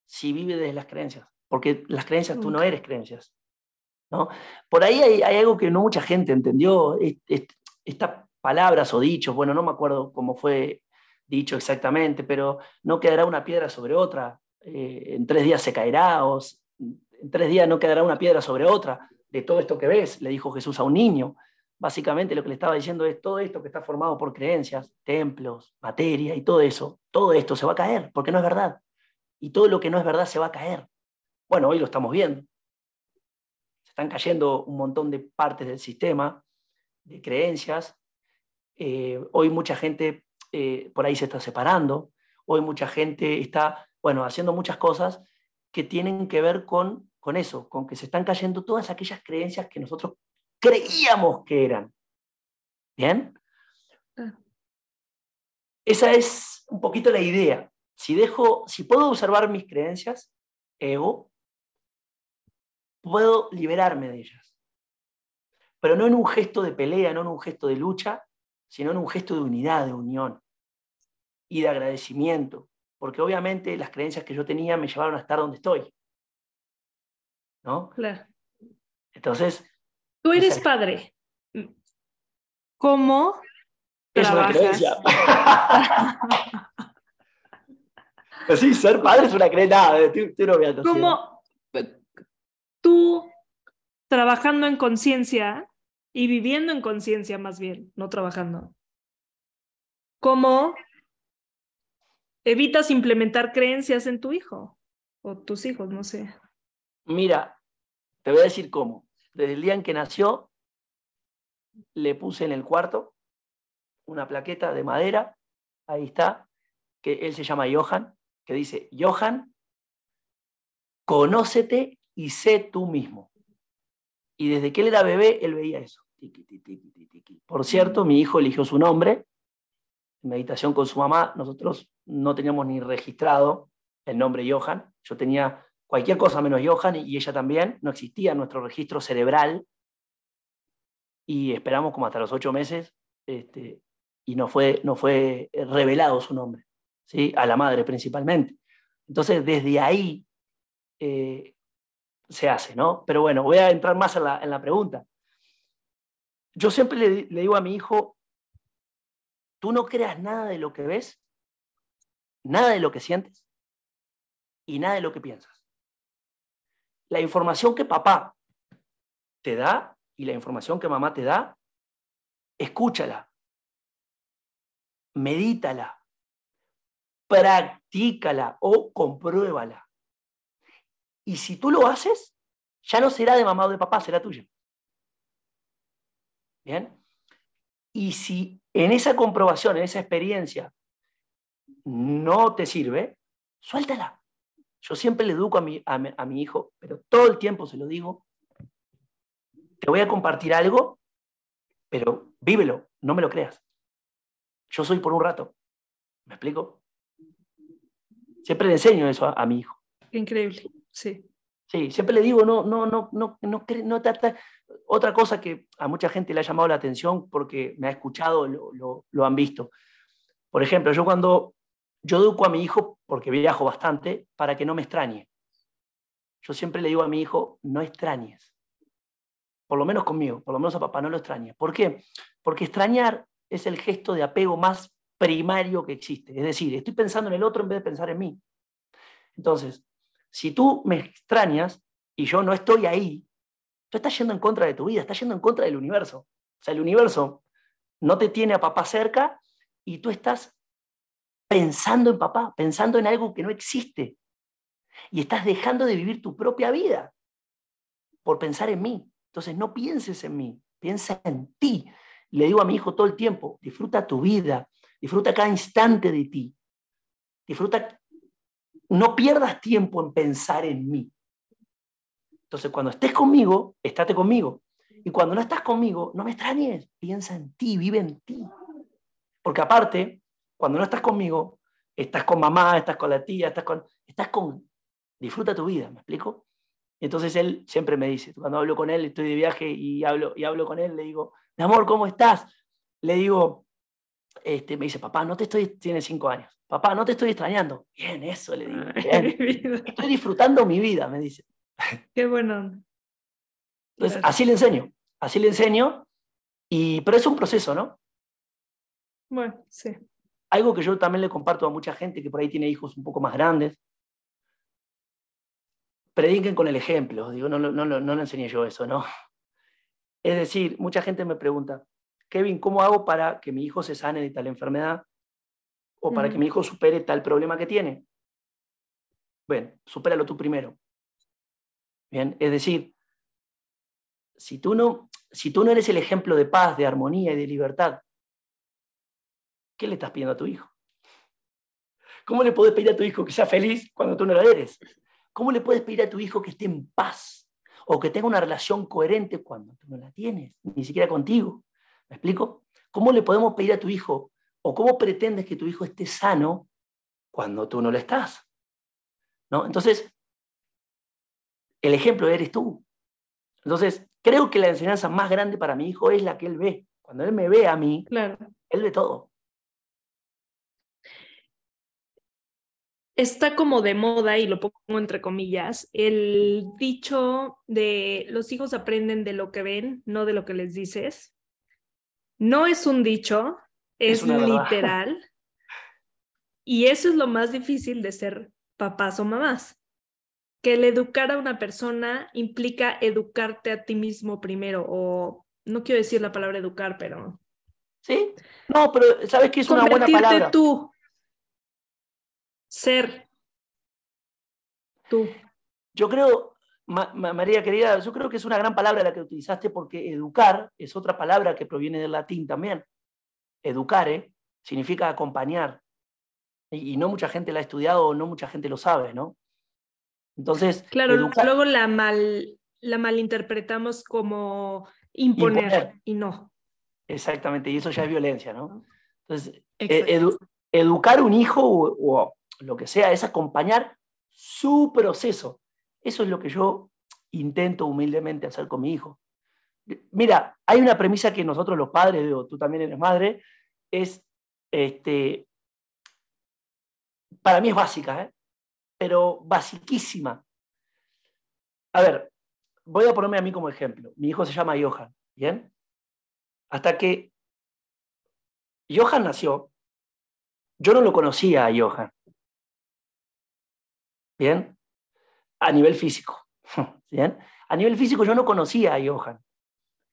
si vive desde las creencias. Porque las creencias, tú no eres creencias. Por ahí hay, algo que no mucha gente entendió, estas palabras o dichos, bueno, no me acuerdo cómo fue dicho exactamente, pero no quedará una piedra sobre otra, eh, en tres días se caerá, o en tres días no quedará una piedra sobre otra, de todo esto que ves, le dijo Jesús a un niño. Básicamente lo que le estaba diciendo es todo esto que está formado por creencias, templos, materia y todo eso, todo esto se va a caer, porque no es verdad. Y todo lo que no es verdad se va a caer. Bueno, hoy lo estamos viendo están cayendo un montón de partes del sistema, de creencias. Eh, hoy mucha gente eh, por ahí se está separando, hoy mucha gente está, bueno, haciendo muchas cosas que tienen que ver con, con eso, con que se están cayendo todas aquellas creencias que nosotros creíamos que eran. ¿Bien? Ah. Esa es un poquito la idea. Si dejo, si puedo observar mis creencias, ego, puedo liberarme de ellas. Pero no en un gesto de pelea, no en un gesto de lucha, sino en un gesto de unidad, de unión y de agradecimiento, porque obviamente las creencias que yo tenía me llevaron a estar donde estoy. ¿No?
Claro.
Entonces...
Tú eres padre. ¿Cómo
es una creencia. *laughs* sí, ser padre es una creencia.
¿Cómo, tú trabajando en conciencia y viviendo en conciencia más bien, no trabajando, ¿cómo evitas implementar creencias en tu hijo o tus hijos? No sé.
Mira, te voy a decir cómo. Desde el día en que nació, le puse en el cuarto una plaqueta de madera, ahí está, que él se llama Johan, que dice, Johan, conócete y sé tú mismo. Y desde que él era bebé, él veía eso. Por cierto, mi hijo eligió su nombre. En meditación con su mamá, nosotros no teníamos ni registrado el nombre Johan. Yo tenía cualquier cosa menos Johan y ella también. No existía nuestro registro cerebral. Y esperamos como hasta los ocho meses este, y no fue, no fue revelado su nombre, ¿sí? a la madre principalmente. Entonces, desde ahí eh, se hace, ¿no? Pero bueno, voy a entrar más en la, pregunta. Yo siempre le, le digo a mi hijo, tú no creas nada de lo que ves, nada de lo que sientes y nada de lo que piensas. La información que papá te da y la información que mamá te da, escúchala, medítala, practícala o compruébala. Y si tú lo haces, ya no será de mamá o de papá, será tuyo. ¿Bien? Y si en esa comprobación, en esa experiencia, no te sirve, suéltala. Yo siempre le educo a mi, a, mi, hijo, pero todo el tiempo se lo digo. Te voy a compartir algo, pero vívelo, no me lo creas. Yo soy por un rato. ¿Me explico? Siempre le enseño eso a mi hijo.
Increíble. Sí.
Sí, siempre le digo, no, no, no, no, no, no trata. Otra cosa que a mucha gente le ha llamado la atención porque me ha escuchado, lo, lo, han visto. Por ejemplo, yo cuando yo educo a mi hijo, porque viajo bastante, para que no me extrañe. Yo siempre le digo a mi hijo, no extrañes. Por lo menos conmigo, por lo menos a papá, no lo extrañes. ¿Por qué? Porque extrañar es el gesto de apego más primario que existe. Es decir, estoy pensando en el otro en vez de pensar en mí. Entonces, si tú me extrañas y yo no estoy ahí, tú estás yendo en contra de tu vida, estás yendo en contra del universo. O sea, el universo no te tiene a papá cerca y tú estás pensando en papá, pensando en algo que no existe. Y estás dejando de vivir tu propia vida por pensar en mí. Entonces no pienses en mí, piensa en ti. Le digo a mi hijo todo el tiempo, disfruta tu vida, disfruta cada instante de ti. Disfruta no pierdas tiempo en pensar en mí. Entonces, cuando estés conmigo, estate conmigo. Y cuando no estás conmigo, no me extrañes, piensa en ti, vive en ti. Porque aparte, cuando no estás conmigo, estás con mamá, estás con la tía, estás con... Estás con... Disfruta tu vida, ¿me explico? Entonces él siempre me dice, cuando hablo con él, estoy de viaje y hablo, y hablo con él, le digo, mi amor, ¿cómo estás? Le digo, este, me dice, papá, no te estoy, tiene cinco años, papá, no te estoy extrañando. Bien, eso le digo. *laughs* *laughs* Estoy disfrutando mi vida, me dice. *laughs*
Qué bueno.
Entonces, así le enseño, así le enseño, y, pero es un proceso, ¿no?
Bueno, sí.
Algo que yo también le comparto a mucha gente que por ahí tiene hijos un poco más grandes. Prediquen con el ejemplo. Digo, no, no, no, no le enseñé yo eso, ¿no? Es decir, mucha gente me pregunta, Kevin, ¿cómo hago para que mi hijo se sane de tal enfermedad? O para que mi hijo supere tal problema que tiene. Bueno, supéralo tú primero. Bien, es decir, si tú no, si tú no eres el ejemplo de paz, de armonía y de libertad, ¿qué le estás pidiendo a tu hijo? ¿Cómo le puedes pedir a tu hijo que sea feliz cuando tú no lo eres? ¿Cómo le puedes pedir a tu hijo que esté en paz o que tenga una relación coherente cuando tú no la tienes, ni siquiera contigo? ¿Me explico? ¿Cómo le podemos pedir a tu hijo o cómo pretendes que tu hijo esté sano cuando tú no lo estás? ¿No? Entonces, el ejemplo eres tú. Entonces, creo que la enseñanza más grande para mi hijo es la que él ve. Cuando él me ve a mí,
claro.
él ve todo.
Está como de moda, y lo pongo entre comillas, el dicho de los hijos aprenden de lo que ven, no de lo que les dices. No es un dicho, es, literal. Y eso es lo más difícil de ser papás o mamás. Que el educar a una persona implica educarte a ti mismo primero, o no quiero decir la palabra educar, pero...
Sí, no, pero sabes que es una buena palabra.
tú. Ser tú.
Yo creo, María querida, yo creo que es una gran palabra la que utilizaste porque educar es otra palabra que proviene del latín también. Educare significa acompañar. Y, no mucha gente la ha estudiado o no mucha gente lo sabe, ¿no? Entonces.
Claro, luego la, mal, la malinterpretamos como imponer, y no.
Exactamente, y eso ya es violencia, ¿no? Entonces, e, educar un hijo o lo que sea es acompañar su proceso eso es lo que yo intento humildemente hacer con mi hijo. Mira, hay una premisa que nosotros los padres, digo, tú también eres madre, es, este, para mí es básica, ¿eh? pero basiquísima. A ver, voy a ponerme a mí como ejemplo. Mi hijo se llama Johan, ¿bien? Hasta que Johan nació, yo no lo conocía a Johan. ¿Bien? A nivel físico. *laughs* ¿Bien? A nivel físico yo no conocía a Johan.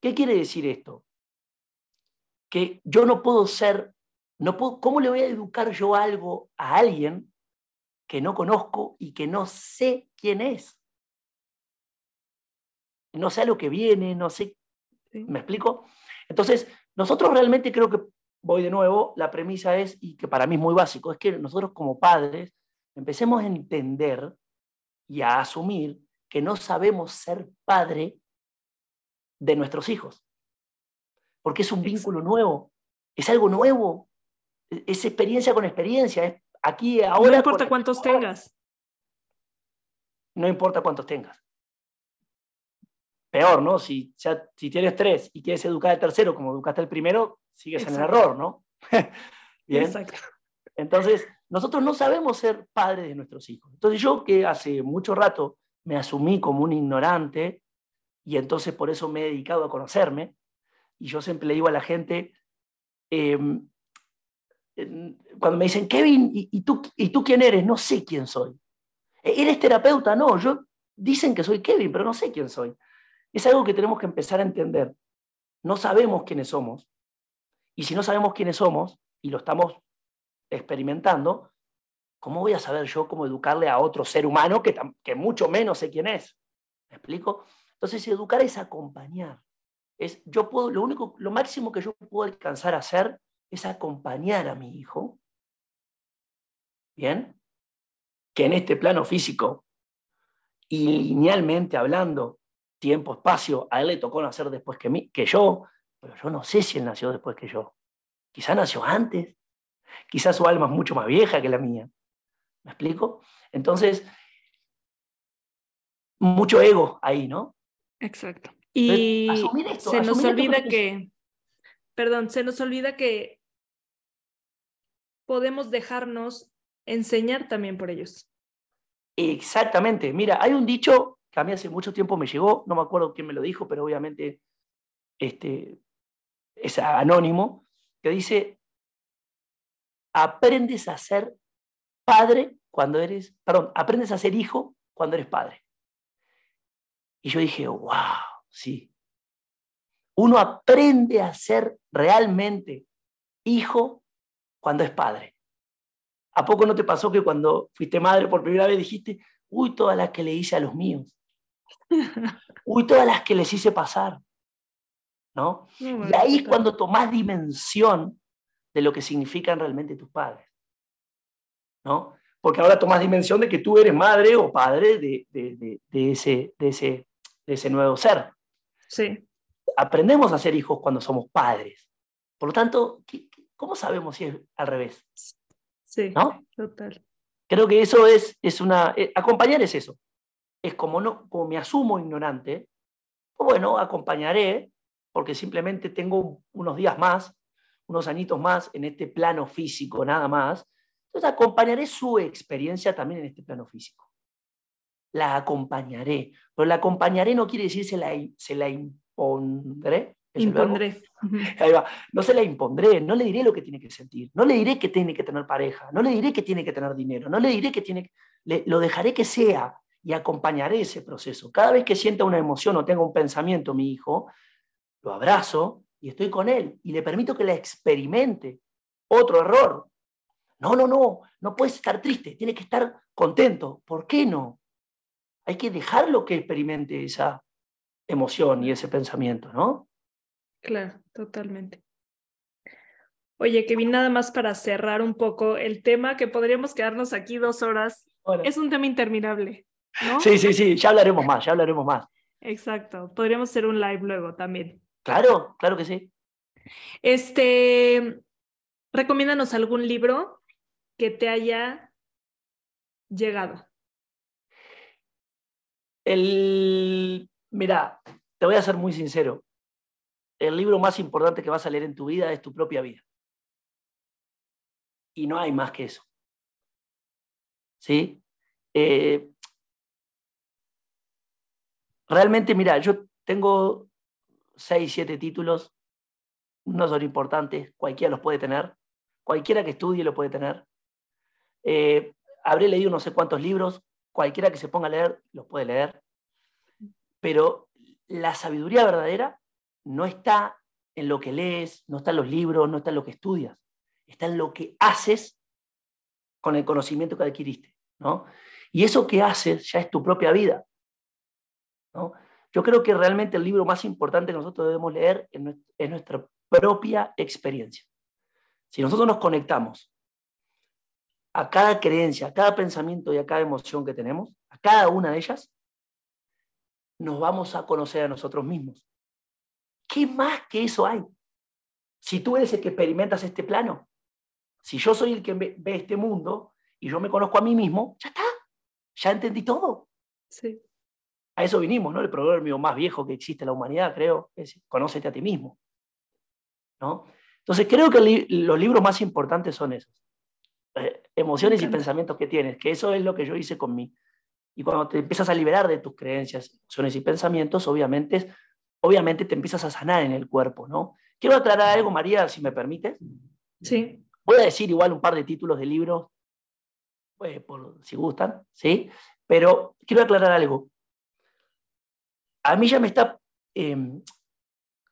¿Qué quiere decir esto? Que yo no puedo ser, no puedo, ¿cómo le voy a educar yo algo a alguien que no conozco y que no sé quién es? No sé a lo que viene, no sé, ¿me explico? Entonces, nosotros realmente creo que, voy de nuevo, la premisa es, y que para mí es muy básico, es que nosotros como padres empecemos a entender y a asumir que no sabemos ser padre de nuestros hijos. Porque es un vínculo nuevo, es algo nuevo, e-, es experiencia con experiencia, es aquí, ahora.
No importa cuántos tengas.
No importa cuántos tengas. Peor, ¿no? Si, si tienes tres y quieres educar al tercero como educaste al primero, sigues en el error, ¿no? *laughs* Bien. Exacto. Entonces, nosotros no sabemos ser padres de nuestros hijos. Entonces yo que hace mucho rato me asumí como un ignorante y entonces por eso me he dedicado a conocerme, y yo siempre le digo a la gente, em, cuando me dicen, Kevin, ¿y, tú, ¿y tú quién eres? No sé quién soy. ¿E-, ¿Eres terapeuta? No, yo dicen que soy Kevin, pero no sé quién soy. Es algo que tenemos que empezar a entender. No sabemos quiénes somos. Y si no sabemos quiénes somos, y lo estamos experimentando, ¿cómo voy a saber yo cómo educarle a otro ser humano que, que mucho menos sé quién es? ¿Me explico? Entonces, educar es acompañar. Es, yo puedo, lo, único, lo máximo que yo puedo alcanzar a hacer es acompañar a mi hijo. ¿Bien? Que en este plano físico y linealmente hablando, tiempo, espacio, a él le tocó nacer después que, mí, que yo, pero yo no sé si él nació después que yo. Quizá nació antes, quizás su alma es mucho más vieja que la mía. ¿Me explico? Entonces, mucho ego ahí, ¿no?
Exacto. Y se nos olvida que, perdón, se nos olvida que podemos dejarnos enseñar también por ellos.
Exactamente. Mira, hay un dicho que a mí hace mucho tiempo me llegó, no me acuerdo quién me lo dijo, pero obviamente este, es anónimo, que dice, aprendes a ser padre cuando eres, perdón, aprendes a ser hijo cuando eres padre. Y yo dije, wow, sí. Uno aprende a ser realmente hijo cuando es padre. ¿A poco no te pasó que cuando fuiste madre por primera vez dijiste, uy, todas las que le hice a los míos? *laughs* Uy, todas las que les hice pasar. ¿No? y ahí es cuando tomás dimensión de lo que significan realmente tus padres. ¿No? Porque ahora tomás dimensión de que tú eres madre o padre de, de, ese, de, ese, de ese nuevo ser.
Sí.
Aprendemos a ser hijos cuando somos padres. Por lo tanto, ¿cómo sabemos si es al revés?
Sí, ¿no? total.
Creo que eso es, es una... Eh, acompañar es eso. Es como, no, como me asumo ignorante, pues bueno, acompañaré, porque simplemente tengo unos días más, unos añitos más en este plano físico, nada más. Entonces acompañaré su experiencia también en este plano físico. La acompañaré, pero la acompañaré no quiere decir se la, se la impondré,
Impondré. *laughs*
No se la impondré, no le diré lo que tiene que sentir, no le diré que tiene que tener pareja, no le diré que tiene que tener dinero, no le diré que tiene le, lo dejaré que sea y acompañaré ese proceso. Cada vez que sienta una emoción o tenga un pensamiento mi hijo, lo abrazo y estoy con él y le permito que la experimente. Otro error. No, no, no, no puedes estar triste, tiene que estar contento. ¿Por qué no? Hay que dejarlo que experimente esa emoción y ese pensamiento, ¿no?
Claro, totalmente. Oye, Kevin, nada más para cerrar un poco el tema, que podríamos quedarnos aquí dos horas. Es un tema interminable, ¿no?
Sí, sí, sí, ya hablaremos más, ya hablaremos más.
Exacto, podríamos hacer un live luego también.
Claro, claro que sí.
Este, recomiéndanos algún libro que te haya llegado.
El, mira, te voy a ser muy sincero el libro más importante que vas a leer en tu vida es tu propia vida. Y no hay más que eso. ¿Sí? Eh, realmente, mira, yo tengo seis, siete títulos, no son importantes, cualquiera los puede tener, cualquiera que estudie lo puede tener. Eh, habré leído no sé cuántos libros, cualquiera que se ponga a leer los puede leer, pero la sabiduría verdadera no está en lo que lees, no está en los libros, no está en lo que estudias, está en lo que haces con el conocimiento que adquiriste. ¿no? Y eso que haces ya es tu propia vida. ¿no? Yo creo que realmente el libro más importante que nosotros debemos leer es nuestra propia experiencia. Si nosotros nos conectamos a cada creencia, a cada pensamiento y a cada emoción que tenemos, a cada una de ellas, nos vamos a conocer a nosotros mismos. ¿Qué más que eso hay? Si tú eres el que experimentas este plano, si yo soy el que ve este mundo y yo me conozco a mí mismo, ya está, ya entendí todo.
Sí.
A eso vinimos, ¿no? El proverbio más viejo que existe en la humanidad, creo, es conócete a ti mismo. ¿no? Entonces creo que los libros más importantes son esos. Eh, emociones y pensamientos que tienes, que eso es lo que yo hice con mí. Y cuando te empiezas a liberar de tus creencias, emociones y pensamientos, obviamente obviamente te empiezas a sanar en el cuerpo, ¿no? Quiero aclarar algo, María, si me permites.
Sí.
Voy a decir igual un par de títulos de libros, pues, por, si gustan, ¿sí? Pero quiero aclarar algo. A mí ya me está, em,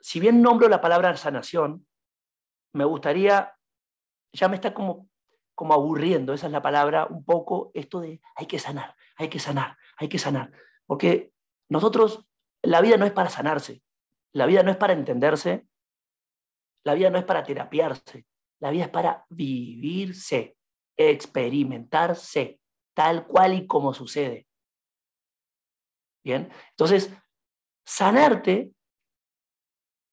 si bien nombro la palabra sanación, me gustaría, ya me está como, como aburriendo, esa es la palabra, un poco esto de hay que sanar, hay que sanar, hay que sanar. Porque nosotros la vida no es para sanarse, la vida no es para entenderse, la vida no es para terapiarse, la vida es para vivirse, experimentarse, tal cual y como sucede. Bien, entonces, sanarte,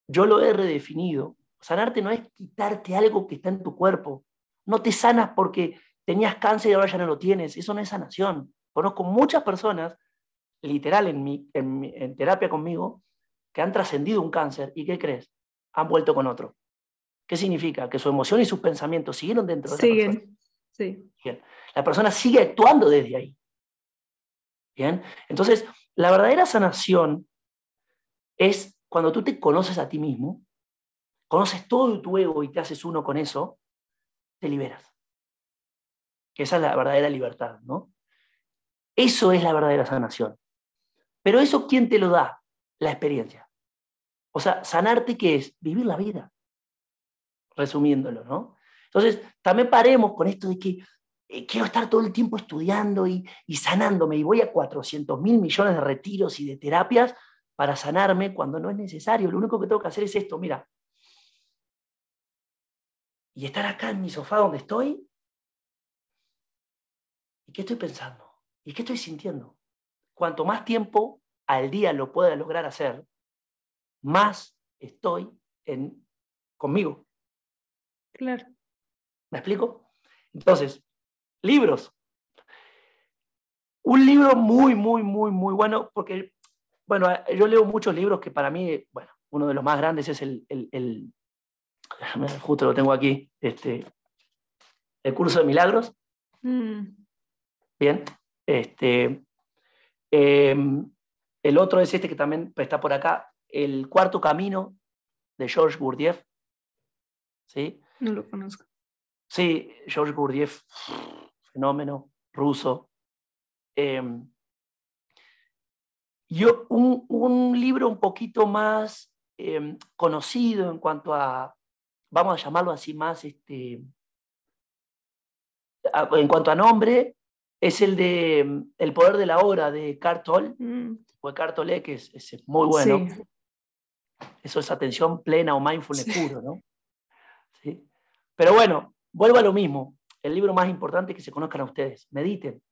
yo lo he redefinido. Sanarte no es quitarte algo que está en tu cuerpo. No te sanas porque tenías cáncer y ahora ya no lo tienes. Eso no es sanación. Conozco muchas personas, literal en, mi, en, terapia conmigo, que han trascendido un cáncer y ¿qué crees? Han vuelto con otro. ¿Qué significa? Que su emoción y sus pensamientos siguieron dentro de
Siguen, sí.
Bien. La persona sigue actuando desde ahí. Bien. Entonces, la verdadera sanación es cuando tú te conoces a ti mismo, conoces todo tu ego y te haces uno con eso, te liberas. Esa es la verdadera libertad, ¿no? Eso es la verdadera sanación. Pero eso, ¿quién te lo da? La experiencia. O sea, sanarte, ¿qué es? Vivir la vida. Resumiéndolo, ¿no? Entonces, también paremos con esto de que eh, quiero estar todo el tiempo estudiando y, y sanándome y voy a 400 mil millones de retiros y de terapias para sanarme cuando no es necesario. Lo único que tengo que hacer es esto, mira. Y estar acá en mi sofá donde estoy. ¿Y qué estoy pensando? ¿Y qué estoy sintiendo? Cuanto más tiempo al día lo pueda lograr hacer, más estoy en, conmigo.
Claro.
¿Me explico? Entonces, libros. Un libro muy, muy, muy, muy bueno, porque, bueno, yo leo muchos libros que para mí, bueno, uno de los más grandes es el, el, justo lo tengo aquí, este, el curso de milagros. Mm. Bien, este, em, el otro es este que también está por acá, El cuarto camino de George Gurdjieff. ¿Sí?
No lo conozco.
Sí, George Gurdjieff, fenómeno ruso. Em, yo, un, libro un poquito más em, conocido en cuanto a, vamos a llamarlo así más, este, en cuanto a nombre, es el de mm, El poder de la hora de Cartol, mm. o Cartole, que es, muy bueno. Eso es atención plena o mindfulness puro, ¿no? ¿Sí? Pero bueno, vuelvo a lo mismo. El libro más importante es que se conozcan a ustedes. Mediten.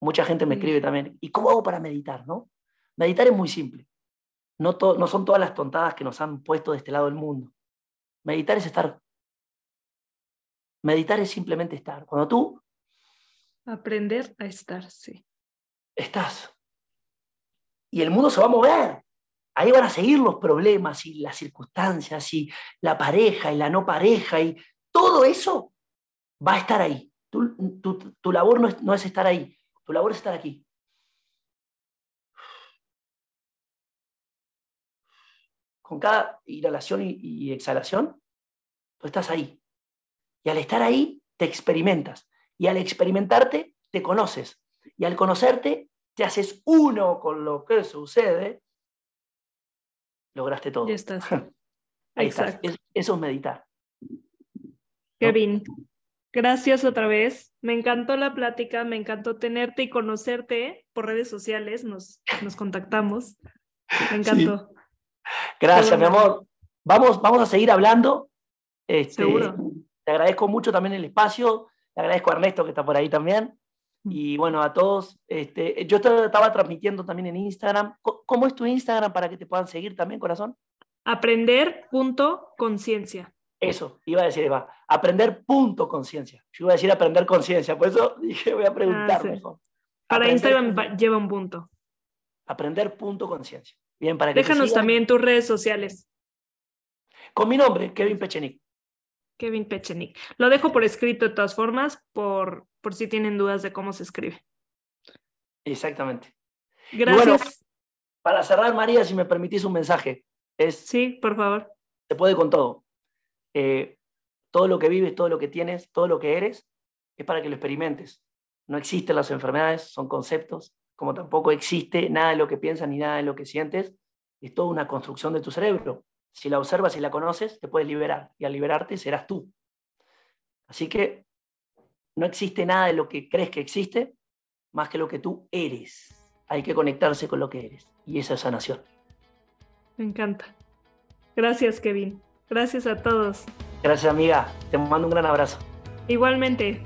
Mucha gente me escribe también, ¿y cómo hago para meditar? ¿no? Meditar es muy simple. No, no son todas las tontadas que nos han puesto de este lado del mundo. Meditar es estar. Meditar es simplemente estar. Cuando tú
Aprender a estar, sí.
Estás. Y el mundo se va a mover. Ahí van a seguir los problemas y las circunstancias y la pareja y la no pareja y todo eso va a estar ahí. Tu, labor no es, no es estar ahí, tu labor es estar aquí. Con cada inhalación y, y exhalación, tú estás ahí. Y al estar ahí, te experimentas. Y al experimentarte, te conoces. Y al conocerte, te haces uno con lo que sucede. Lograste todo.
Ya estás. *laughs*
Ahí estás. eso es meditar.
Kevin, gracias otra vez. Me encantó la plática, me encantó tenerte y conocerte por redes sociales. Nos, nos contactamos. Me encantó.
Gracias, mi amor. Vamos, vamos a seguir hablando. Este,
Seguro.
Te agradezco mucho también el espacio agradezco a Ernesto que está por ahí también. Mm. Y bueno, a todos, este, yo estaba transmitiendo también en Instagram. ¿Cómo es tu Instagram para que te puedan seguir también, corazón?
Aprender.conciencia.
Eso, iba a decir, Eva, aprender punto conciencia. Yo iba a decir aprender conciencia, por eso dije, voy a preguntar.
Ah, para Instagram lleva un punto.
Aprender punto conciencia. Bien, para
Déjanos también tus redes sociales.
Con mi nombre, Kevin Pechenik.
Kevin Pechenik. Lo dejo por escrito de todas formas, por, por si tienen dudas de cómo se escribe.
Exactamente.
Gracias.
para cerrar, María, si me permitís un mensaje. Es,
sí, por favor.
Se puede con todo. Eh, todo lo que vives, todo lo que tienes, todo lo que eres, es para que lo experimentes. No existen las enfermedades, son conceptos, como tampoco existe nada de lo que piensas ni nada de lo que sientes. Es toda una construcción de tu cerebro. Si la observas y la conoces, te puedes liberar. Y al liberarte serás tú. Así que no existe nada de lo que crees que existe más que lo que tú eres. Hay que conectarse con lo que eres. Y esa es sanación.
Me encanta. Gracias, Kevin. Gracias a todos.
Gracias, amiga. Te mando un gran abrazo.
Igualmente.